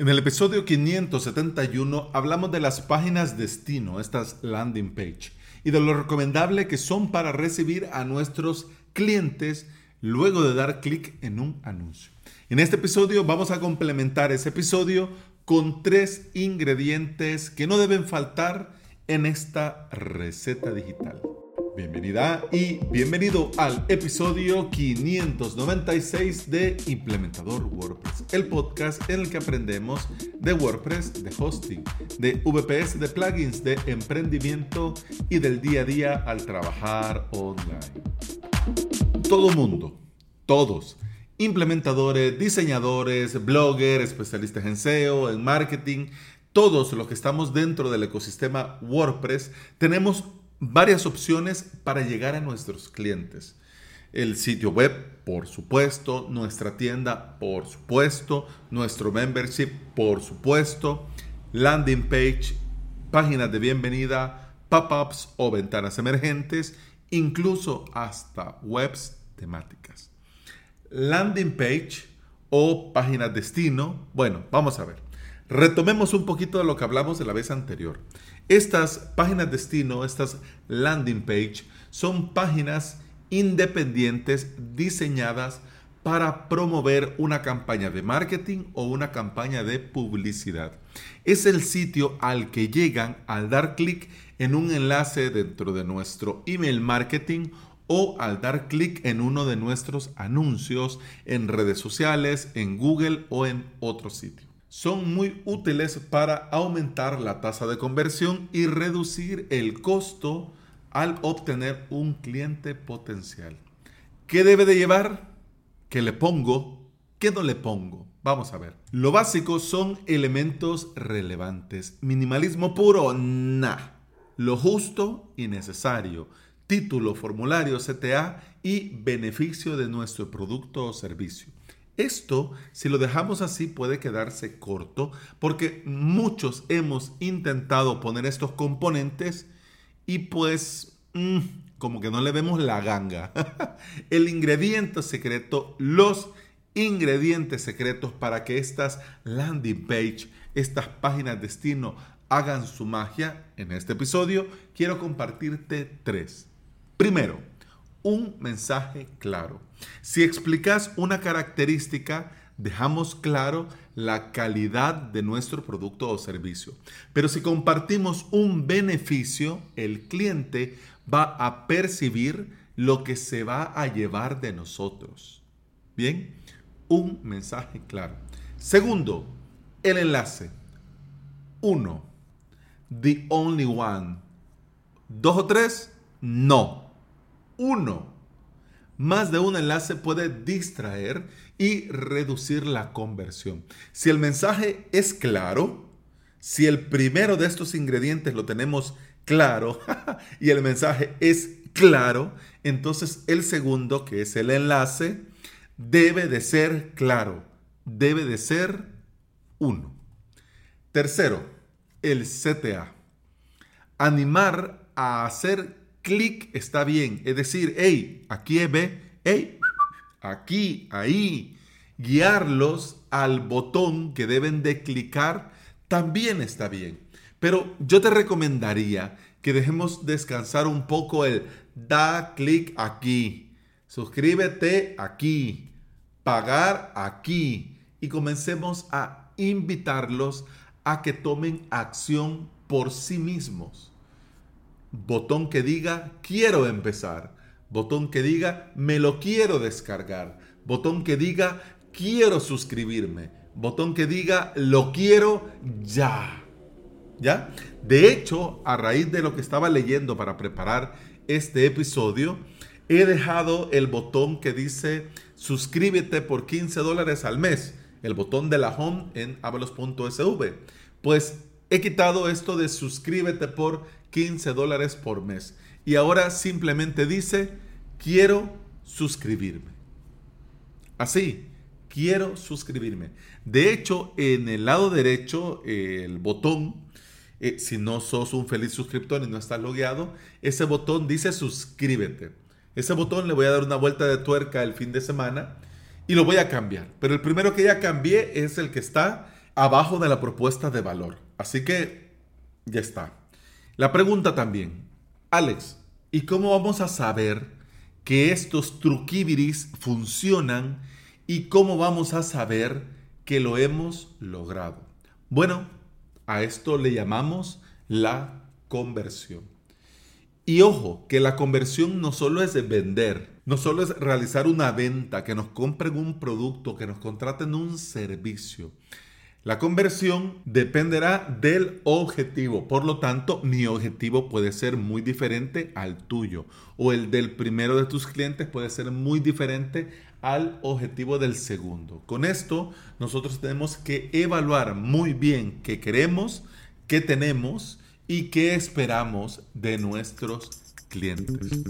En el episodio 571 hablamos de las páginas destino, estas landing page, y de lo recomendable que son para recibir a nuestros clientes luego de dar clic en un anuncio. En este episodio vamos a complementar ese episodio con tres ingredientes que no deben faltar en esta receta digital. Bienvenida y bienvenido al episodio 596 de Implementador WordPress, el podcast en el que aprendemos de WordPress, de hosting, de VPS, de plugins, de emprendimiento y del día a día al trabajar online. Todo mundo, todos, implementadores, diseñadores, bloggers, especialistas en SEO, en marketing, todos los que estamos dentro del ecosistema WordPress tenemos varias opciones para llegar a nuestros clientes. El sitio web, por supuesto, nuestra tienda, por supuesto, nuestro membership, por supuesto, landing page, páginas de bienvenida, pop-ups o ventanas emergentes, incluso hasta webs temáticas. Landing page o páginas destino, bueno, vamos a ver. Retomemos un poquito de lo que hablamos de la vez anterior. Estas páginas destino, estas landing page, son páginas independientes diseñadas para promover una campaña de marketing o una campaña de publicidad. Es el sitio al que llegan al dar clic en un enlace dentro de nuestro email marketing o al dar clic en uno de nuestros anuncios en redes sociales, en Google o en otro sitio son muy útiles para aumentar la tasa de conversión y reducir el costo al obtener un cliente potencial. ¿Qué debe de llevar? ¿Qué le pongo? ¿Qué no le pongo? Vamos a ver. Lo básico son elementos relevantes. Minimalismo puro, nah. Lo justo y necesario. Título, formulario, CTA y beneficio de nuestro producto o servicio. Esto, si lo dejamos así, puede quedarse corto porque muchos hemos intentado poner estos componentes y pues mm, como que no le vemos la ganga. El ingrediente secreto, los ingredientes secretos para que estas landing page, estas páginas destino hagan su magia, en este episodio quiero compartirte tres. Primero, un mensaje claro. Si explicas una característica, dejamos claro la calidad de nuestro producto o servicio. Pero si compartimos un beneficio, el cliente va a percibir lo que se va a llevar de nosotros. Bien, un mensaje claro. Segundo, el enlace. Uno, the only one. Dos o tres, no uno. Más de un enlace puede distraer y reducir la conversión. Si el mensaje es claro, si el primero de estos ingredientes lo tenemos claro y el mensaje es claro, entonces el segundo, que es el enlace, debe de ser claro, debe de ser uno. Tercero, el CTA. Animar a hacer clic está bien. Es decir, hey, aquí ve, hey, aquí, ahí. Guiarlos al botón que deben de clicar también está bien. Pero yo te recomendaría que dejemos descansar un poco el da clic aquí, suscríbete aquí, pagar aquí y comencemos a invitarlos a que tomen acción por sí mismos. Botón que diga quiero empezar. Botón que diga me lo quiero descargar. Botón que diga quiero suscribirme. Botón que diga lo quiero ya. ¿Ya? De hecho, a raíz de lo que estaba leyendo para preparar este episodio, he dejado el botón que dice suscríbete por 15 dólares al mes. El botón de la home en avalos.sv. Pues he quitado esto de suscríbete por 15 dólares por mes. Y ahora simplemente dice, quiero suscribirme. Así, quiero suscribirme. De hecho, en el lado derecho, el botón, eh, si no sos un feliz suscriptor y no estás logueado, ese botón dice suscríbete. Ese botón le voy a dar una vuelta de tuerca el fin de semana y lo voy a cambiar. Pero el primero que ya cambié es el que está abajo de la propuesta de valor. Así que ya está. La pregunta también, Alex, ¿y cómo vamos a saber que estos truquibiris funcionan y cómo vamos a saber que lo hemos logrado? Bueno, a esto le llamamos la conversión. Y ojo, que la conversión no solo es de vender, no solo es realizar una venta, que nos compren un producto, que nos contraten un servicio. La conversión dependerá del objetivo, por lo tanto mi objetivo puede ser muy diferente al tuyo o el del primero de tus clientes puede ser muy diferente al objetivo del segundo. Con esto nosotros tenemos que evaluar muy bien qué queremos, qué tenemos y qué esperamos de nuestros clientes.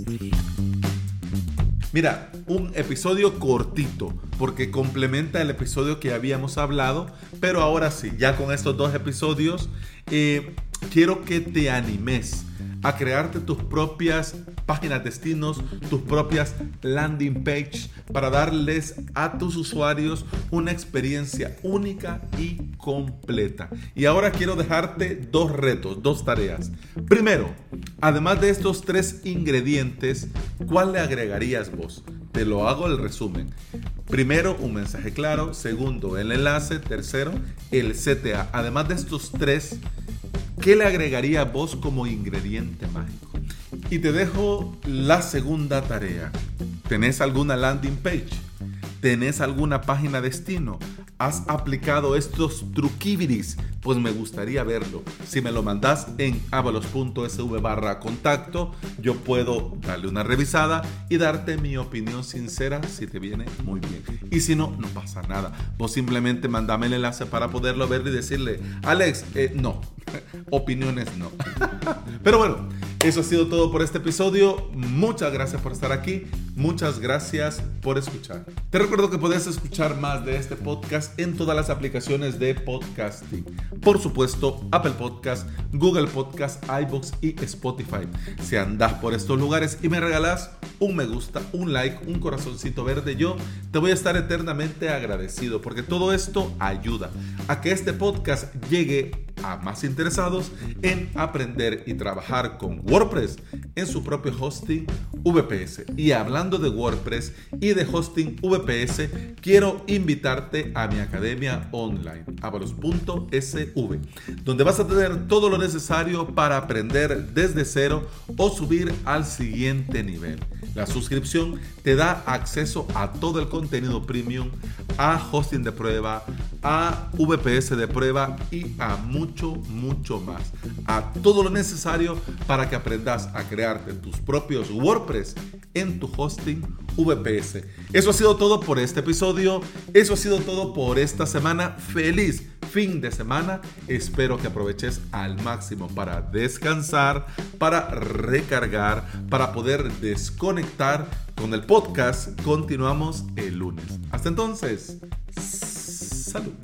Mira, un episodio cortito, porque complementa el episodio que habíamos hablado, pero ahora sí, ya con estos dos episodios, eh, quiero que te animes a crearte tus propias páginas destinos, tus propias landing page para darles a tus usuarios una experiencia única y completa. Y ahora quiero dejarte dos retos, dos tareas. Primero, además de estos tres ingredientes, ¿cuál le agregarías vos? Te lo hago el resumen. Primero, un mensaje claro. Segundo, el enlace. Tercero, el CTA. Además de estos tres, ¿qué le agregaría vos como ingrediente mágico? Y te dejo la segunda tarea. ¿Tenés alguna landing page? ¿Tenés alguna página destino? ¿Has aplicado estos truquibiris? Pues me gustaría verlo. Si me lo mandas en avalos.sv barra contacto, yo puedo darle una revisada y darte mi opinión sincera si te viene muy bien. Y si no, no pasa nada. Vos simplemente mandame el enlace para poderlo ver y decirle, Alex, eh, no, opiniones no. Pero bueno, eso ha sido todo por este episodio. Muchas gracias por estar aquí. Muchas gracias por escuchar. Te recuerdo que puedes escuchar más de este podcast en todas las aplicaciones de podcasting. Por supuesto, Apple Podcast, Google Podcast, iBox y Spotify. Si andas por estos lugares y me regalas un me gusta, un like, un corazoncito verde, yo te voy a estar eternamente agradecido porque todo esto ayuda a que este podcast llegue a más interesados en aprender y trabajar con WordPress en su propio hosting VPS. Y hablando de WordPress y de hosting VPS, quiero invitarte a mi academia online, avalos.sv, donde vas a tener todo lo necesario para aprender desde cero o subir al siguiente nivel. La suscripción te da acceso a todo el contenido premium, a hosting de prueba, a VPS de prueba y a mucho, mucho más. A todo lo necesario para que aprendas a crearte tus propios WordPress en tu hosting VPS. Eso ha sido todo por este episodio. Eso ha sido todo por esta semana. Feliz fin de semana. Espero que aproveches al máximo para descansar, para recargar, para poder desconectar con el podcast. Continuamos el lunes. Hasta entonces. Salud.